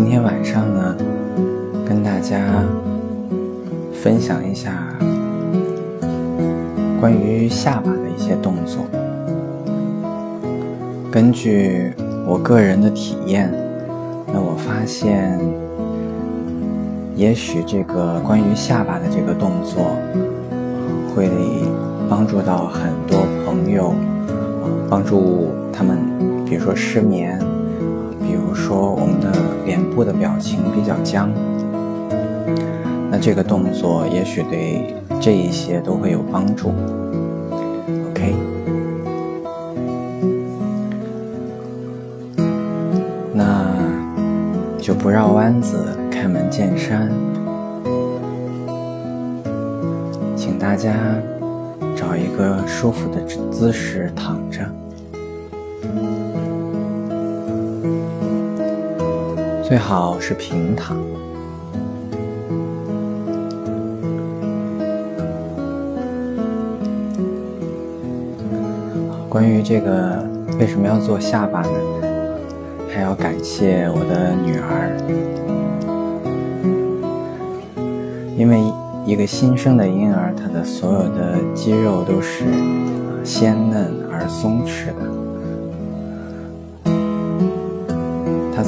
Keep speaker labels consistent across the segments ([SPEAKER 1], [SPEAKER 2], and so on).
[SPEAKER 1] 今天晚上呢，跟大家分享一下关于下巴的一些动作。根据我个人的体验，那我发现，也许这个关于下巴的这个动作，会帮助到很多朋友，帮助他们，比如说失眠。比如说，我们脸部的表情比较僵，那这个动作也许对这一些都会有帮助。OK，那就不绕弯子，开门见山，请大家找一个舒服的姿势躺着。最好是平躺。关于这个为什么要做下巴呢？还要感谢我的女儿，因为一个新生的婴儿，他的所有的肌肉都是鲜嫩而松弛的。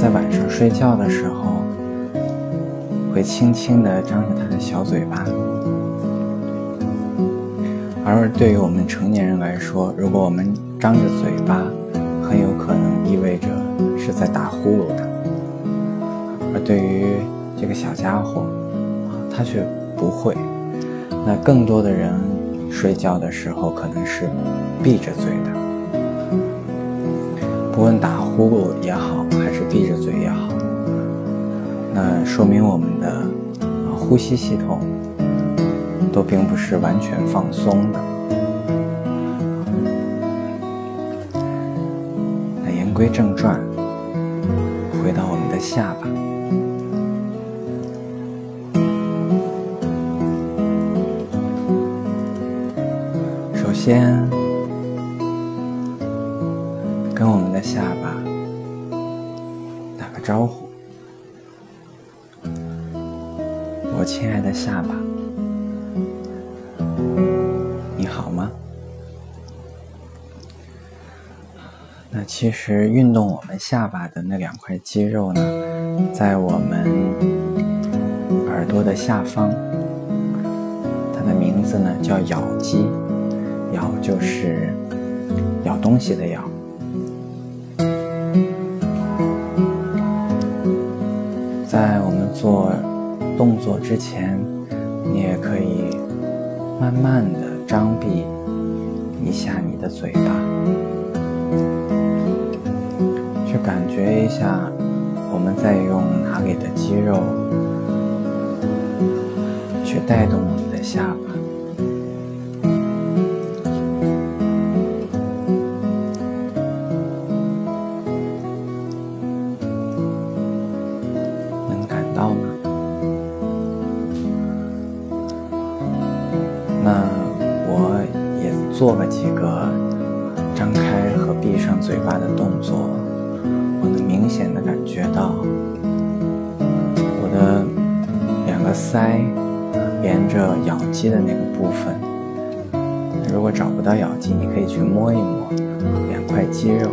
[SPEAKER 1] 在晚上睡觉的时候，会轻轻地张着他的小嘴巴，而对于我们成年人来说，如果我们张着嘴巴，很有可能意味着是在打呼噜的；而对于这个小家伙，他却不会。那更多的人睡觉的时候可能是闭着嘴的。不论打呼噜也好，嘴也好，那说明我们的呼吸系统都并不是完全放松的。那言归正传，回到我们的下巴，首先。跟我们的下巴招呼，我亲爱的下巴，你好吗？那其实运动我们下巴的那两块肌肉呢，在我们耳朵的下方，它的名字呢叫咬肌，咬就是咬东西的咬。动作之前，你也可以慢慢的张闭一下你的嘴巴，去感觉一下我们在用哪里的肌肉去带动你的下巴。腮沿着咬肌的那个部分。如果找不到咬肌，你可以去摸一摸两块肌肉。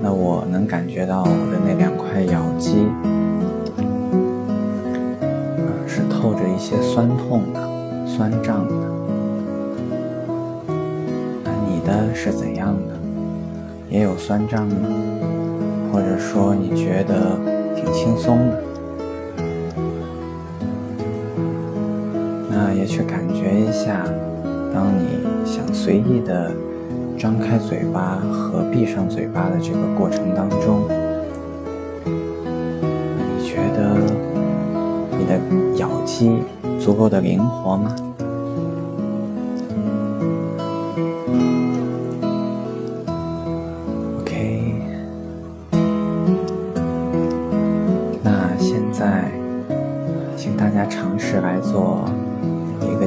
[SPEAKER 1] 那我能感觉到我的那两块咬肌是透着一些酸痛的、酸胀的。那你的是怎样的？也有酸胀吗？或者说你觉得挺轻松的？那也去感觉一下，当你想随意的张开嘴巴和闭上嘴巴的这个过程当中，你觉得你的咬肌足够的灵活吗？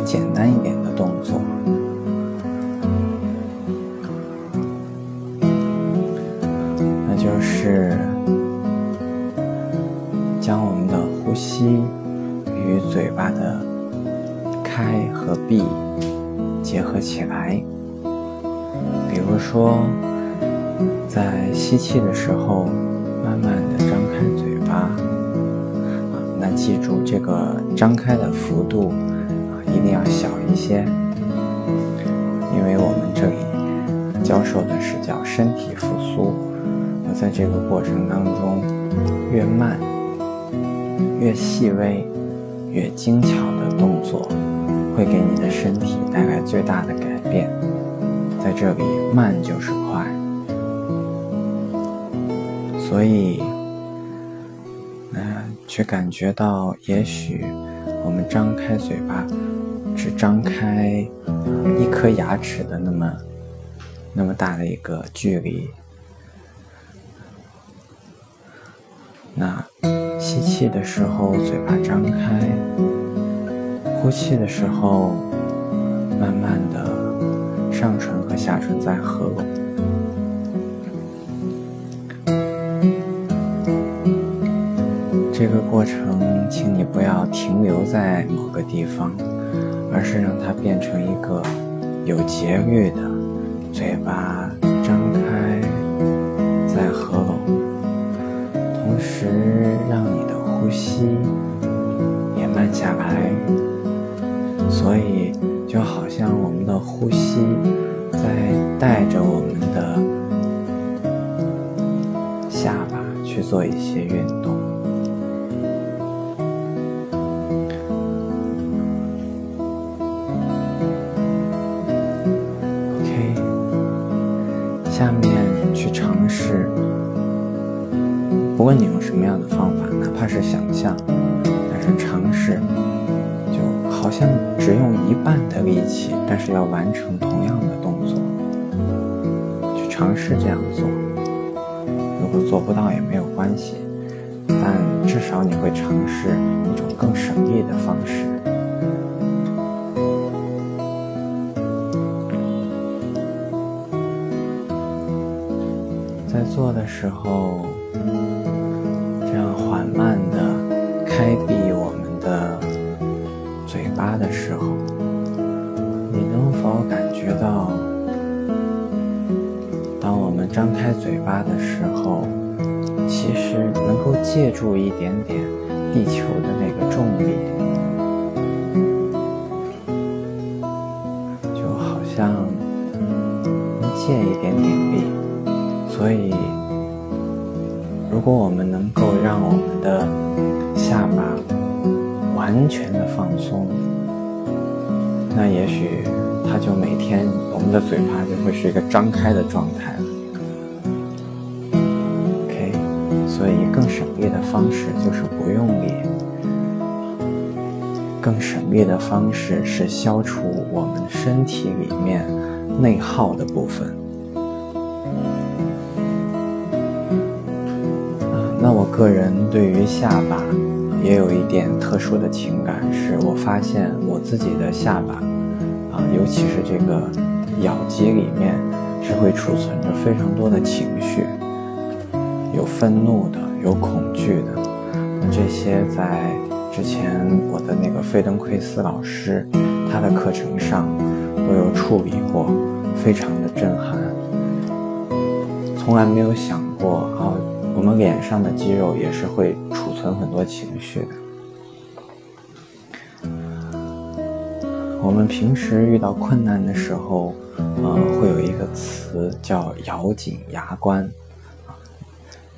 [SPEAKER 1] 简单一点的动作，那就是将我们的呼吸与嘴巴的开和闭结合起来。比如说，在吸气的时候，慢慢的张开嘴巴。啊，那记住这个张开的幅度，一定要小一些，因为我们这里教授的是叫身体复苏。那在这个过程当中，越慢。越细微、越精巧的动作，会给你的身体带来最大的改变。在这里，慢就是快。所以，嗯，去感觉到，也许我们张开嘴巴，只张开一颗牙齿的那么那么大的一个距离，那。吸气的时候，嘴巴张开；呼气的时候，慢慢的上唇和下唇在合拢。过程，请你不要停留在某个地方，而是让它变成一个有节律的嘴巴张开再合拢，同时让你的。呼吸也慢下来，所以就好像我们的呼吸在带着我们的下巴去做一些运动。你用什么样的方法，哪怕是想象，但是尝试，就好像只用一半的力气，但是要完成同样的动作，去尝试这样做。如果做不到也没有关系，但至少你会尝试一种更省力的方式。在做的时候。慢的开闭我们的嘴巴的时候，你能否感觉到，当我们张开嘴巴的时候，其实能够借助一点点地球的那个重力，放松，那也许它就每天我们的嘴巴就会是一个张开的状态了。OK，所以更省力的方式就是不用力，更省力的方式是消除我们身体里面内耗的部分。那我个人对于下巴也有一点特殊的情感，我发现我自己的下巴啊，尤其是这个咬肌里面是会储存着非常多的情绪，有愤怒的，有恐惧的。那这些在之前我的那个费登奎斯老师他的课程上都有处理过，非常的震撼，从来没有想过啊。我们脸上的肌肉也是会储存很多情绪的。我们平时遇到困难的时候，呃，会有一个词叫“咬紧牙关”。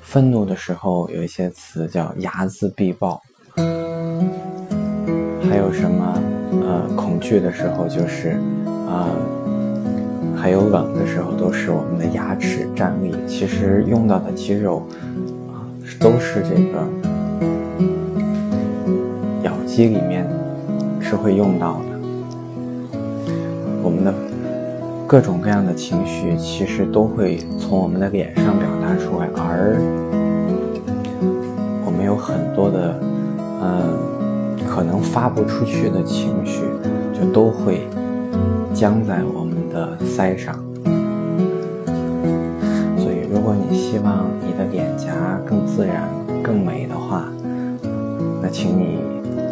[SPEAKER 1] 愤怒的时候有一些词叫“睚眦必报”。还有什么？呃，恐惧的时候就是啊。还有冷的时候，都是我们的牙齿站立。其实用到的肌肉啊，都是这个咬肌里面是会用到。我们的各种各样的情绪，其实都会从我们的脸上表达出来，而我们有很多的嗯，可能发不出去的情绪，就都会僵在我们。的腮上，所以如果你希望你的脸颊更自然、更美的话，那请你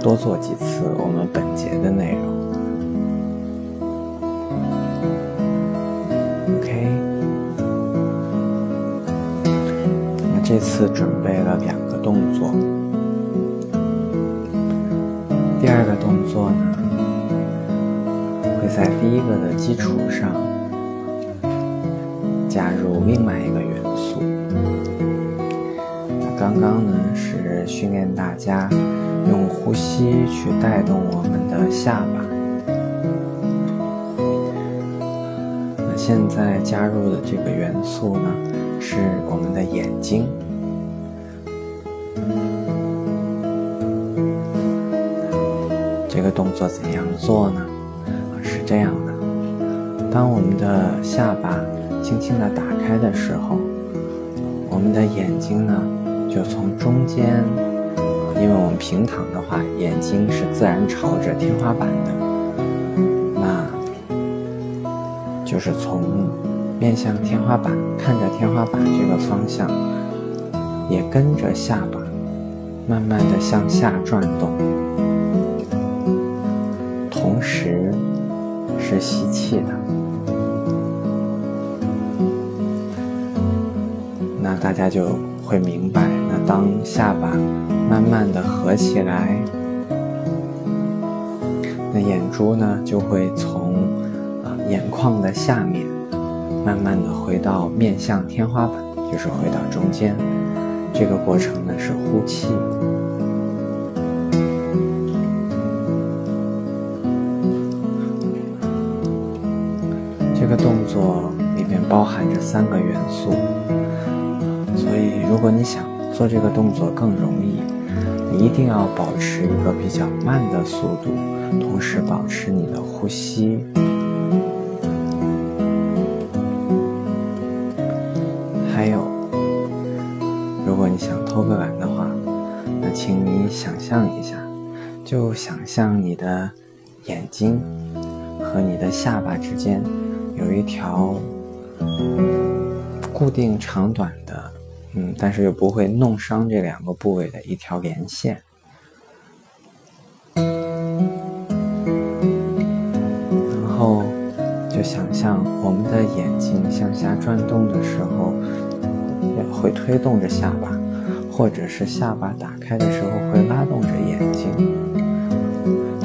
[SPEAKER 1] 多做几次我们本节的内容。OK，那这次准备了两个动作。第二个动作呢，会在第一个的基础上加入另外一个元素。刚刚呢是训练大家用呼吸去带动我们的下巴，现在加入的这个元素呢是我们的眼睛。这个动作怎样做呢？是这样的，当我们的下巴轻轻的打开的时候，我们的眼睛呢？就从中间，因为我们平躺的话，眼睛是自然朝着天花板的，就是从面向天花板，看着天花板这个方向，也跟着下巴慢慢的向下转动，同时是吸气的，那大家就会明白。那当下巴慢慢的合起来，那眼珠呢就会从眼眶的下面，慢慢的回到面向天花板，就是回到中间。这个过程呢是呼气。这个动作里面包含着三个元素，所以如果你想。做这个动作更容易，你一定要保持一个比较慢的速度，同时保持你的呼吸。像你的眼睛和你的下巴之间有一条固定长短的。嗯，但是又不会弄伤这两个部位的一条连线，然后就想象我们的眼睛向下转动的时候，会推动着下巴，或者是下巴打开的时候会拉动着眼睛。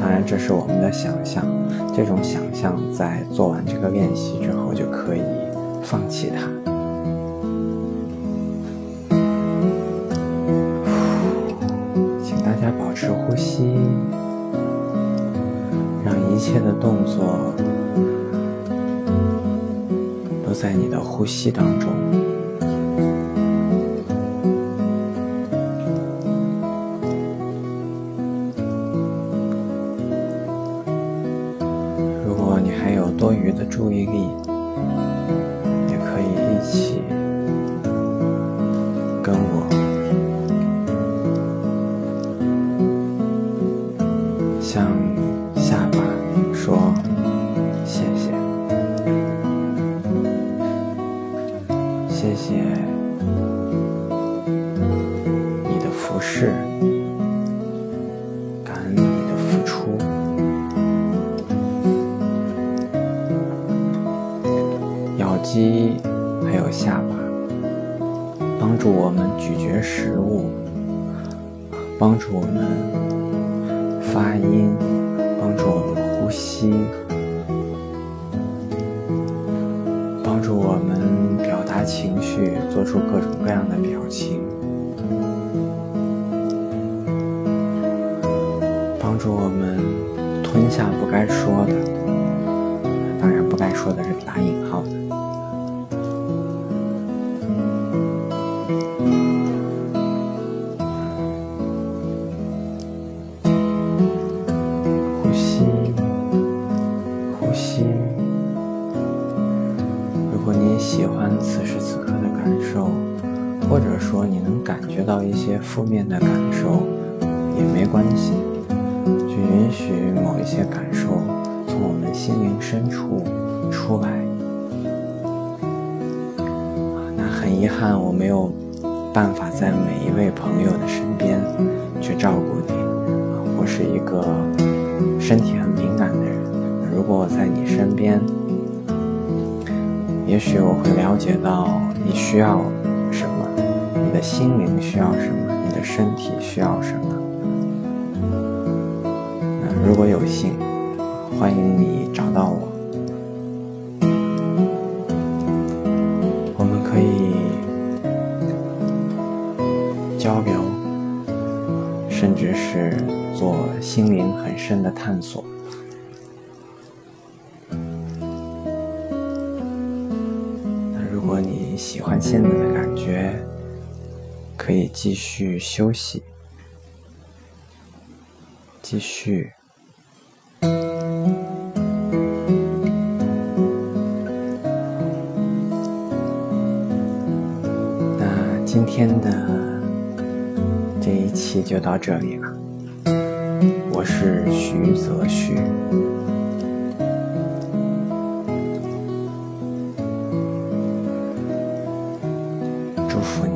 [SPEAKER 1] 当然，这是我们的想象，这种想象在做完这个练习之后就可以放弃它。请大家保持呼吸，让一切的动作都在你的呼吸当中。食物，帮助我们。发音帮助我们呼吸，帮助我们表达情绪，做出各种各样的表情，帮助我们吞下不该说的，当然不该说的是打引号的。些负面的感受，也没关系，去允许某一些感受从我们心灵深处出来。那很遗憾，我没有办法在每一位朋友的身边去照顾你。我是一个身体很敏感的人，如果我在你身边，也许我会了解到你需要什么，你的心灵需要什么，身体需要什么。如果有幸，欢迎你找到我。我们可以交流，甚至是做心灵很深的探索。那如果你喜欢现在的感觉，可以继续休息，继续。那今天的这一期就到这里了，我是徐泽旭。祝福你。